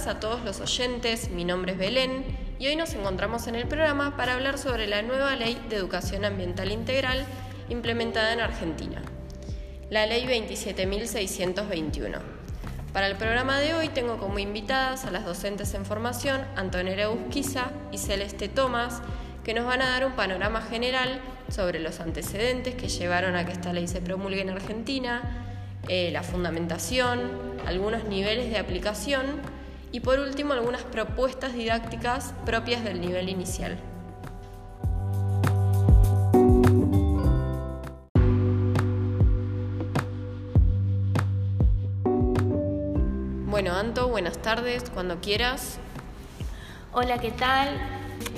tardes a todos los oyentes, mi nombre es Belén y hoy nos encontramos en el programa para hablar sobre la nueva ley de educación ambiental integral implementada en Argentina, la ley 27.621. Para el programa de hoy tengo como invitadas a las docentes en formación Antonella Usquiza y Celeste Tomás, que nos van a dar un panorama general sobre los antecedentes que llevaron a que esta ley se promulgue en Argentina, eh, la fundamentación, algunos niveles de aplicación y por último algunas propuestas didácticas propias del nivel inicial. Bueno, Anto, buenas tardes, cuando quieras. Hola, ¿qué tal?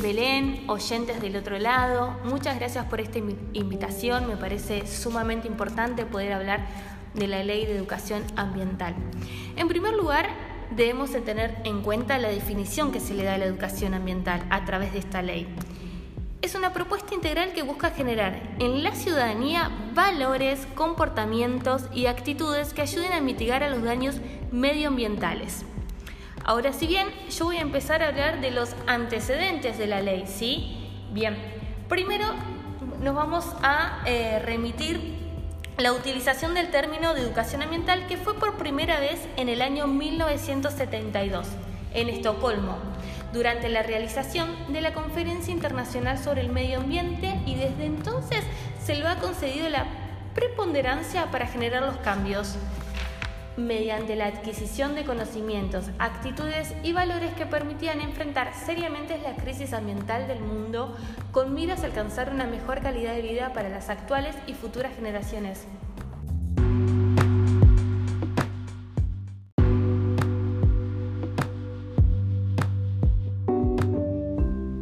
Belén, oyentes del otro lado, muchas gracias por esta invitación. Me parece sumamente importante poder hablar de la Ley de Educación Ambiental. En primer lugar, debemos de tener en cuenta la definición que se le da a la educación ambiental a través de esta ley. Es una propuesta integral que busca generar en la ciudadanía valores, comportamientos y actitudes que ayuden a mitigar a los daños medioambientales. Ahora, si bien yo voy a empezar a hablar de los antecedentes de la ley, ¿sí? Bien, primero nos vamos a eh, remitir la utilización del término de educación ambiental que fue por primera vez en el año 1972 en Estocolmo, durante la realización de la Conferencia Internacional sobre el Medio Ambiente y desde entonces se le ha concedido la preponderancia para generar los cambios mediante la adquisición de conocimientos, actitudes y valores que permitían enfrentar seriamente la crisis ambiental del mundo con miras a alcanzar una mejor calidad de vida para las actuales y futuras generaciones.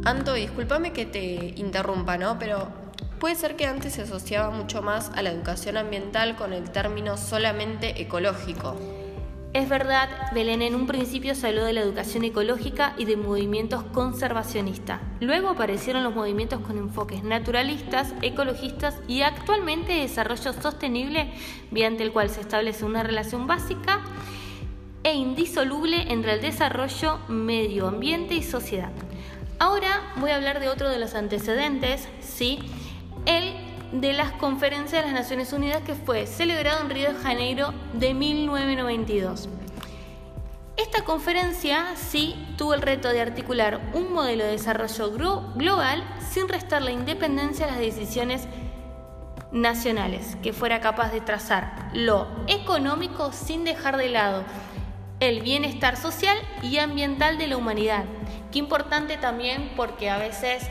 Anto, discúlpame que te interrumpa, ¿no? Pero Puede ser que antes se asociaba mucho más a la educación ambiental con el término solamente ecológico. Es verdad, Belén en un principio se habló de la educación ecológica y de movimientos conservacionistas. Luego aparecieron los movimientos con enfoques naturalistas, ecologistas y actualmente desarrollo sostenible, mediante el cual se establece una relación básica e indisoluble entre el desarrollo, medio ambiente y sociedad. Ahora voy a hablar de otro de los antecedentes, ¿sí? El de las conferencias de las Naciones Unidas que fue celebrado en Río de Janeiro de 1992. Esta conferencia sí tuvo el reto de articular un modelo de desarrollo global sin restar la independencia a las decisiones nacionales, que fuera capaz de trazar lo económico sin dejar de lado el bienestar social y ambiental de la humanidad. Qué importante también porque a veces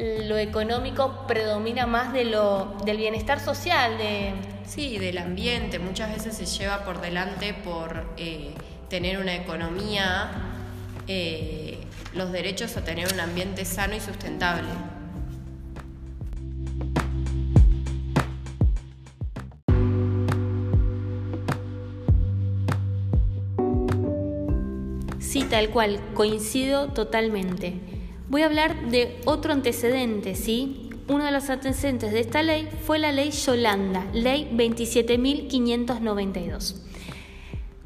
lo económico predomina más de lo, del bienestar social. De... Sí, del ambiente. Muchas veces se lleva por delante por eh, tener una economía, eh, los derechos a tener un ambiente sano y sustentable. Sí, tal cual, coincido totalmente. Voy a hablar de otro antecedente, ¿sí? Uno de los antecedentes de esta ley fue la ley Yolanda, ley 27.592,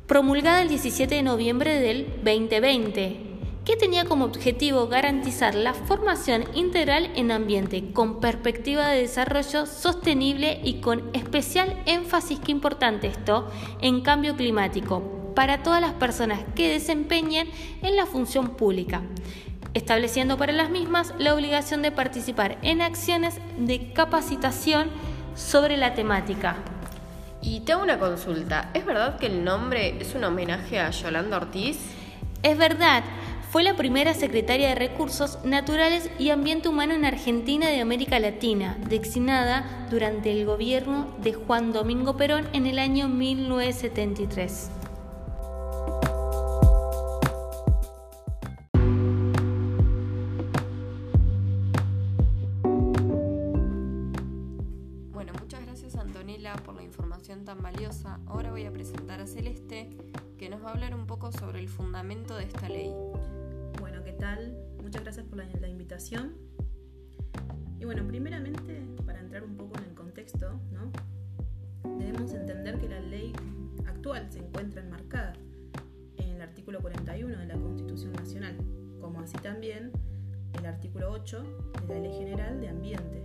promulgada el 17 de noviembre del 2020, que tenía como objetivo garantizar la formación integral en ambiente con perspectiva de desarrollo sostenible y con especial énfasis, que importante esto, en cambio climático, para todas las personas que desempeñen en la función pública estableciendo para las mismas la obligación de participar en acciones de capacitación sobre la temática. Y tengo una consulta, ¿es verdad que el nombre es un homenaje a Yolanda Ortiz? Es verdad, fue la primera secretaria de Recursos Naturales y Ambiente Humano en Argentina de América Latina, designada durante el gobierno de Juan Domingo Perón en el año 1973. Tan valiosa, ahora voy a presentar a Celeste, que nos va a hablar un poco sobre el fundamento de esta ley. Bueno, ¿qué tal? Muchas gracias por la, invitación. Y bueno, primeramente, para entrar un poco en el contexto, ¿no? debemos entender que la ley actual se encuentra enmarcada en el artículo 41 de la Constitución Nacional, como así también el artículo 8 de la Ley General de Ambiente.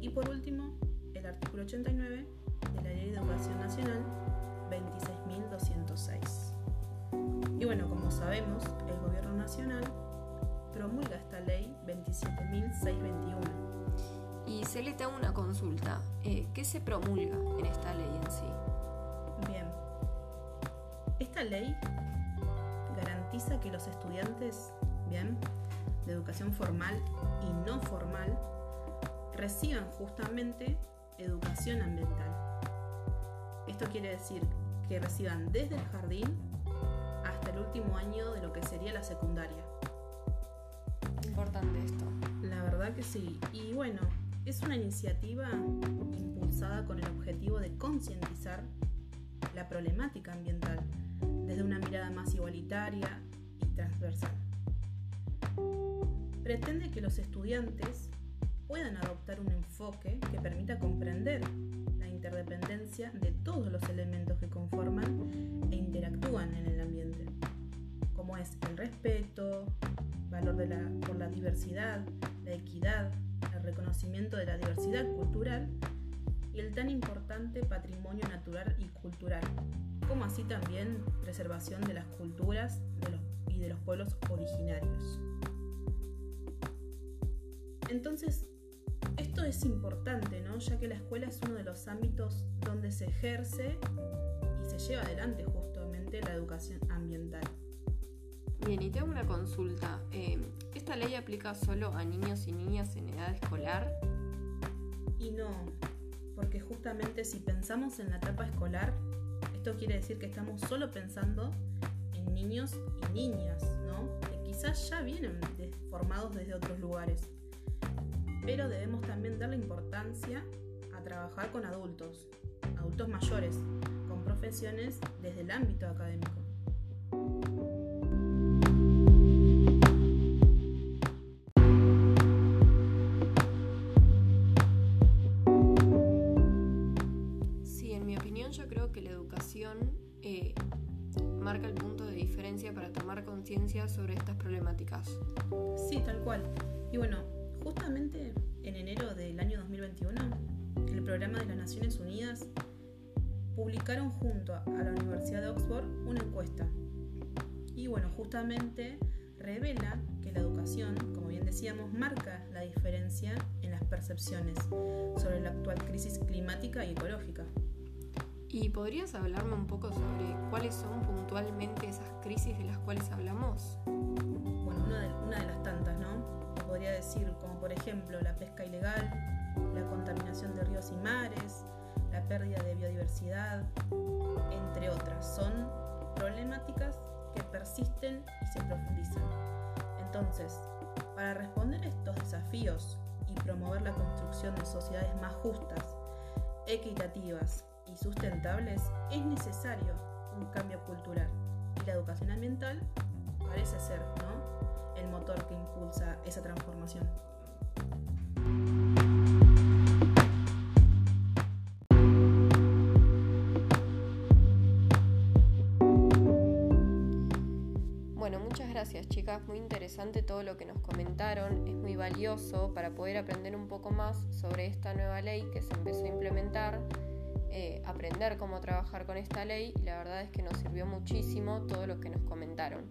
Y por último, el artículo 89 de la Ley de Educación Nacional 26.206. Y bueno, como sabemos, el Gobierno Nacional promulga esta ley 27.621. Y se le hago una consulta. Eh, ¿Qué se promulga en esta ley en sí? Bien. Esta ley garantiza que los estudiantes, bien, de educación formal y no formal, reciban justamente educación ambiental. Esto quiere decir que reciban desde el jardín hasta el último año de lo que sería la secundaria. Importante esto. La verdad que sí. Y bueno, es una iniciativa impulsada con el objetivo de concientizar la problemática ambiental desde una mirada más igualitaria y transversal. Pretende que los estudiantes puedan adoptar un enfoque que permita comprender interdependencia de todos los elementos que conforman e interactúan en el ambiente, como es el respeto, valor por la diversidad, la equidad, el reconocimiento de la diversidad cultural y el tan importante patrimonio natural y cultural, como así también preservación de las culturas y de los pueblos originarios. Entonces, esto es importante, ¿no? ya que la escuela es uno de los ámbitos donde se ejerce y se lleva adelante justamente la educación ambiental. Bien, y tengo una consulta. Eh, ¿Esta ley aplica solo a niños y niñas en edad escolar? Y no, porque justamente si pensamos en la etapa escolar, esto quiere decir que estamos solo pensando en niños y niñas, ¿no? Que quizás ya vienen formados desde otros lugares. Pero debemos también darle importancia a trabajar con adultos, adultos mayores, con profesiones desde el ámbito académico. Naciones Unidas publicaron junto a la Universidad de Oxford una encuesta. Y bueno, justamente revela que la educación, como bien decíamos, marca la diferencia en las percepciones sobre la actual crisis climática y ecológica. ¿Y podrías hablarme un poco sobre cuáles son puntualmente esas crisis de las cuales hablamos? Bueno, una de, las tantas, ¿no? Podría decir como por ejemplo la pesca ilegal, la contaminación de ríos y mares, la pérdida de biodiversidad, entre otras. Son problemáticas que persisten y se profundizan. Entonces, para responder a estos desafíos y promover la construcción de sociedades más justas, equitativas, y sustentables, es necesario un cambio cultural. Y la educación ambiental parece ser el motor que impulsa esa transformación. Chicas, muy interesante todo lo que nos comentaron, es muy valioso para poder aprender un poco más sobre esta nueva ley que se empezó a implementar eh, aprender cómo trabajar con esta ley y la verdad es que nos sirvió muchísimo todo lo que nos comentaron.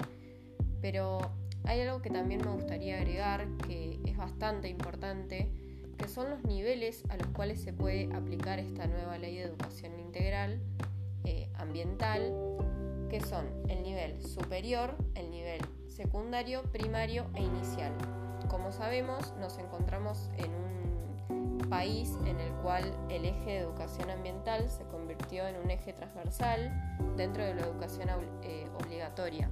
Pero hay algo que también me gustaría agregar que es bastante importante, que son los niveles a los cuales se puede aplicar esta nueva ley de educación integral eh, ambiental, que son el nivel superior, el nivel secundario, primario e inicial. Como sabemos, nos encontramos en un país en el cual el eje de educación ambiental se convirtió en un eje transversal dentro de la educación eh, obligatoria.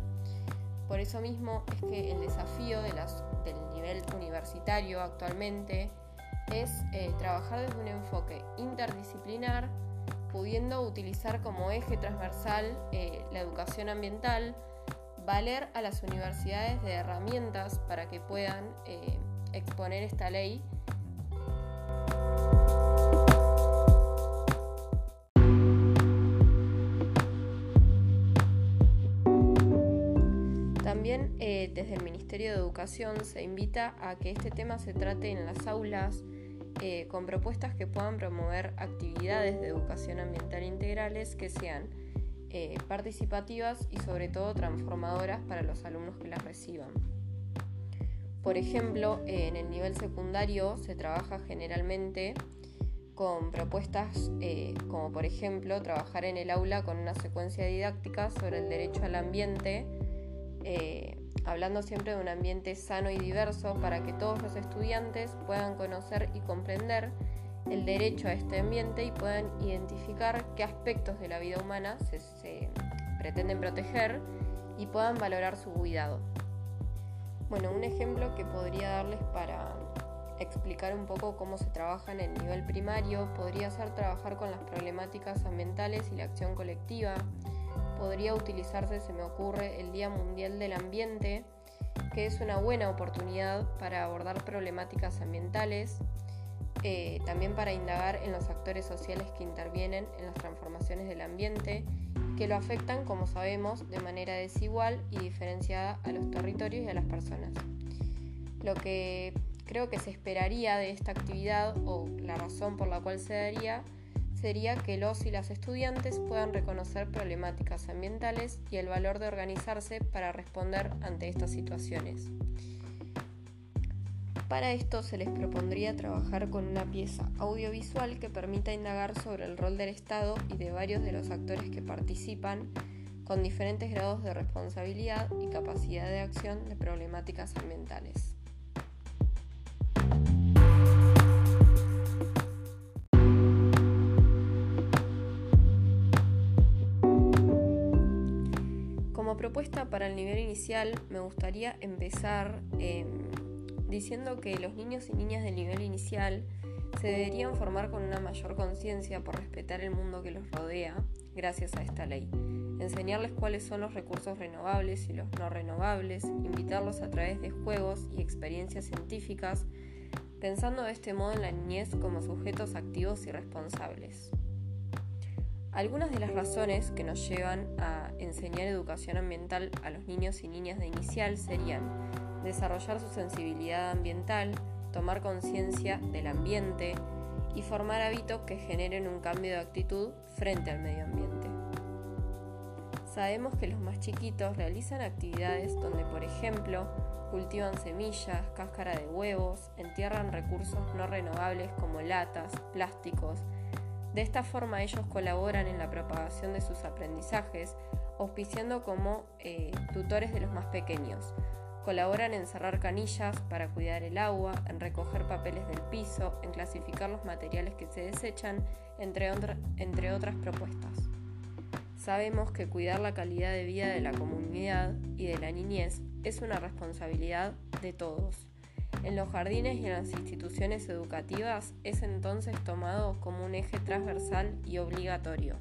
Por eso mismo es que el desafío del nivel universitario actualmente es eh, trabajar desde un enfoque interdisciplinar, pudiendo utilizar como eje transversal eh, la educación ambiental, valer a las universidades de herramientas para que puedan exponer esta ley. También eh, desde el Ministerio de Educación se invita a que este tema se trate en las aulas eh, con propuestas que puedan promover actividades de educación ambiental integrales que sean eh, participativas y sobre todo transformadoras para los alumnos que las reciban. Por ejemplo, en el nivel secundario se trabaja generalmente con propuestas como por ejemplo trabajar en el aula con una secuencia didáctica sobre el derecho al ambiente eh, hablando siempre de un ambiente sano y diverso para que todos los estudiantes puedan conocer y comprender el derecho a este ambiente y puedan identificar qué aspectos de la vida humana se, pretenden proteger y puedan valorar su cuidado. Bueno, un ejemplo que podría darles para explicar un poco cómo se trabaja en el nivel primario podría ser trabajar con las problemáticas ambientales y la acción colectiva, podría utilizarse, se me ocurre, el Día Mundial del Ambiente, que es una buena oportunidad para abordar problemáticas ambientales, eh, también para indagar en los actores sociales que intervienen en las transformaciones del ambiente, que lo afectan, como sabemos, de manera desigual y diferenciada a los territorios y a las personas. Lo que creo que se esperaría de esta actividad o la razón por la cual se daría sería que los y las estudiantes puedan reconocer problemáticas ambientales y el valor de organizarse para responder ante estas situaciones. Para esto se les propondría trabajar con una pieza audiovisual que permita indagar sobre el rol del Estado y de varios de los actores que participan con diferentes grados de responsabilidad y capacidad de acción de problemáticas ambientales. propuesta para el nivel inicial me gustaría empezar em, diciendo que los niños y niñas del nivel inicial se deberían formar con una mayor conciencia por respetar el mundo que los rodea gracias a esta ley. Enseñarles cuáles son los recursos renovables y los no renovables, invitarlos a través de juegos y experiencias científicas, pensando de este modo en la niñez como sujetos activos y responsables. Algunas de las razones que nos llevan a enseñar educación ambiental a los niños y niñas de inicial serían desarrollar su sensibilidad ambiental, tomar conciencia del ambiente y formar hábitos que generen un cambio de actitud frente al medio ambiente. Sabemos que los más chiquitos realizan actividades donde, por ejemplo, cultivan semillas, cáscara de huevos, entierran recursos no renovables como latas, plásticos, de esta forma ellos colaboran en la propagación de sus aprendizajes, auspiciando como eh, tutores de los más pequeños. Colaboran en cerrar canillas para cuidar el agua, en recoger papeles del piso, en clasificar los materiales que se desechan, entre, entre otras propuestas. Sabemos que cuidar la calidad de vida de la comunidad y de la niñez es una responsabilidad de todos. En los jardines y en las instituciones educativas es entonces tomado como un eje transversal y obligatorio.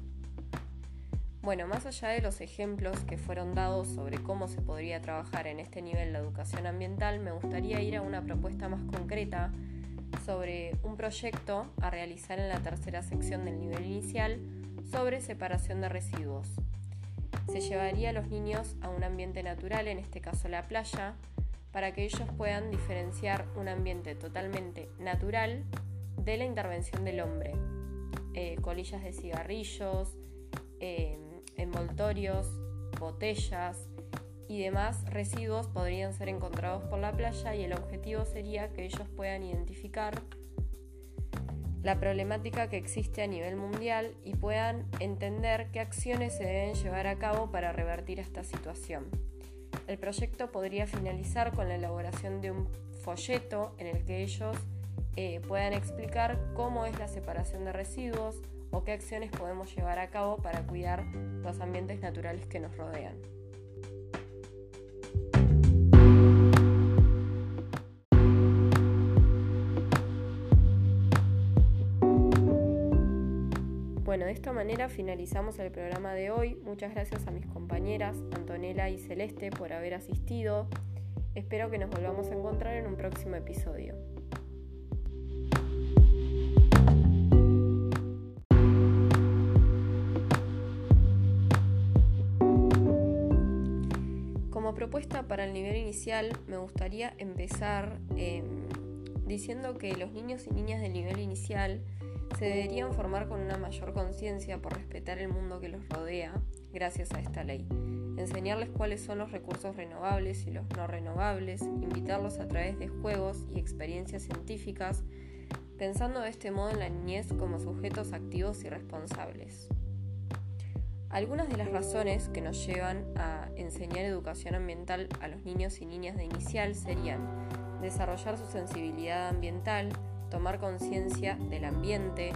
Bueno, más allá de los ejemplos que fueron dados sobre cómo se podría trabajar en este nivel la educación ambiental, me gustaría ir a una propuesta más concreta sobre un proyecto a realizar en la tercera sección del nivel inicial sobre separación de residuos. Se llevaría a los niños a un ambiente natural, en este caso la playa, para que ellos puedan diferenciar un ambiente totalmente natural de la intervención del hombre. Eh, colillas de cigarrillos, envoltorios, botellas y demás residuos podrían ser encontrados por la playa y el objetivo sería que ellos puedan identificar la problemática que existe a nivel mundial y puedan entender qué acciones se deben llevar a cabo para revertir esta situación. El proyecto podría finalizar con la elaboración de un folleto en el que ellos eh, puedan explicar cómo es la separación de residuos o qué acciones podemos llevar a cabo para cuidar los ambientes naturales que nos rodean. Bueno, de esta manera finalizamos el programa de hoy. Muchas gracias a mis compañeras Antonella y Celeste por haber asistido. Espero que nos volvamos a encontrar en un próximo episodio. Propuesta para el nivel inicial me gustaría empezar em, diciendo que los niños y niñas del nivel inicial se deberían formar con una mayor conciencia por respetar el mundo que los rodea gracias a esta ley. Enseñarles cuáles son los recursos renovables y los no renovables, invitarlos a través de juegos y experiencias científicas, pensando de este modo en la niñez como sujetos activos y responsables. Algunas de las razones que nos llevan a enseñar educación ambiental a los niños y niñas de inicial serían desarrollar su sensibilidad ambiental, tomar conciencia del ambiente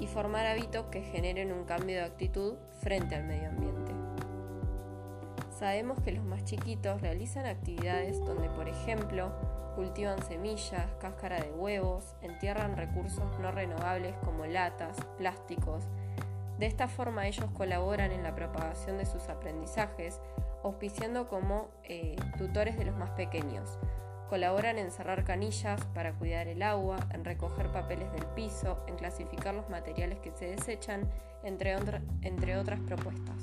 y formar hábitos que generen un cambio de actitud frente al medio ambiente. Sabemos que los más chiquitos realizan actividades donde, por ejemplo, cultivan semillas, cáscara de huevos, entierran recursos no renovables como latas, plásticos, de esta forma ellos colaboran en la propagación de sus aprendizajes, auspiciando como eh, tutores de los más pequeños. Colaboran en cerrar canillas para cuidar el agua, en recoger papeles del piso, en clasificar los materiales que se desechan, entre, entre otras propuestas.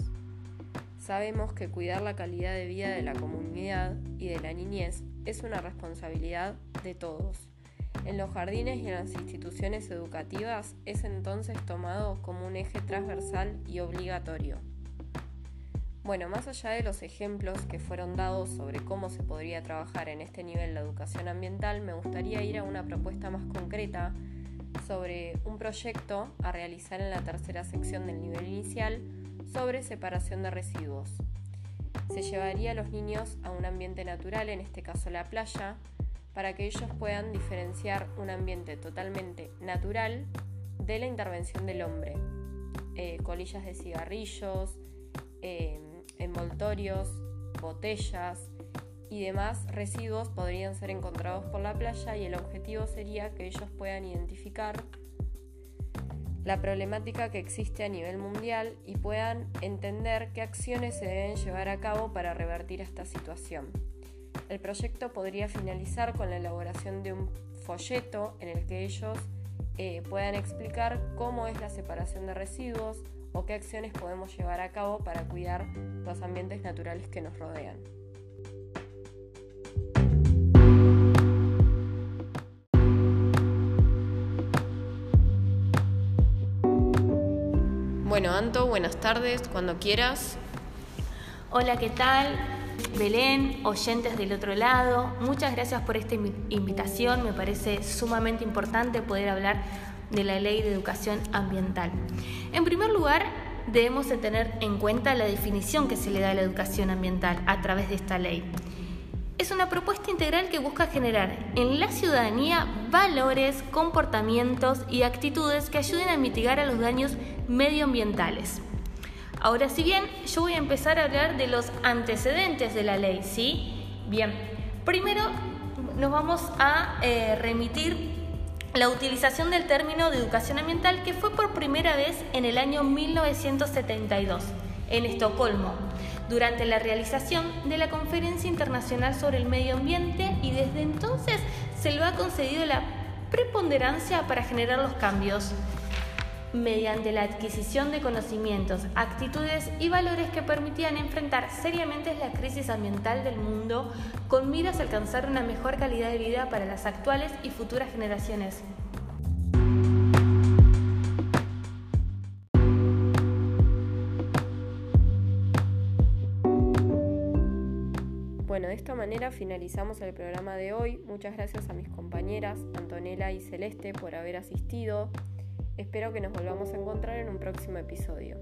Sabemos que cuidar la calidad de vida de la comunidad y de la niñez es una responsabilidad de todos. En los jardines y en las instituciones educativas es entonces tomado como un eje transversal y obligatorio. Bueno, más allá de los ejemplos que fueron dados sobre cómo se podría trabajar en este nivel la educación ambiental, me gustaría ir a una propuesta más concreta sobre un proyecto a realizar en la tercera sección del nivel inicial sobre separación de residuos. Se llevaría a los niños a un ambiente natural, en este caso la playa, para que ellos puedan diferenciar un ambiente totalmente natural de la intervención del hombre. Eh, colillas de cigarrillos, eh, envoltorios, botellas y demás residuos podrían ser encontrados por la playa y el objetivo sería que ellos puedan identificar la problemática que existe a nivel mundial y puedan entender qué acciones se deben llevar a cabo para revertir esta situación. El proyecto podría finalizar con la elaboración de un folleto en el que ellos eh, puedan explicar cómo es la separación de residuos o qué acciones podemos llevar a cabo para cuidar los ambientes naturales que nos rodean. Bueno, Anto, buenas tardes, cuando quieras. Hola, ¿qué tal? Belén, oyentes del otro lado, muchas gracias por esta invitación. Me parece sumamente importante poder hablar de la ley de educación ambiental. En primer lugar, debemos tener en cuenta la definición que se le da a la educación ambiental a través de esta ley. Es una propuesta integral que busca generar en la ciudadanía valores, comportamientos y actitudes que ayuden a mitigar a los daños medioambientales. Ahora, si bien yo voy a empezar a hablar de los antecedentes de la ley, ¿sí? Bien, primero nos vamos a eh, remitir la utilización del término de educación ambiental que fue por primera vez en el año 1972 en Estocolmo, durante la realización de la Conferencia Internacional sobre el Medio Ambiente y desde entonces se le ha concedido la preponderancia para generar los cambios mediante la adquisición de conocimientos, actitudes y valores que permitían enfrentar seriamente la crisis ambiental del mundo con miras a alcanzar una mejor calidad de vida para las actuales y futuras generaciones. Bueno, de esta manera finalizamos el programa de hoy. Muchas gracias a mis compañeras Antonella y Celeste por haber asistido. Espero que nos volvamos a encontrar en un próximo episodio.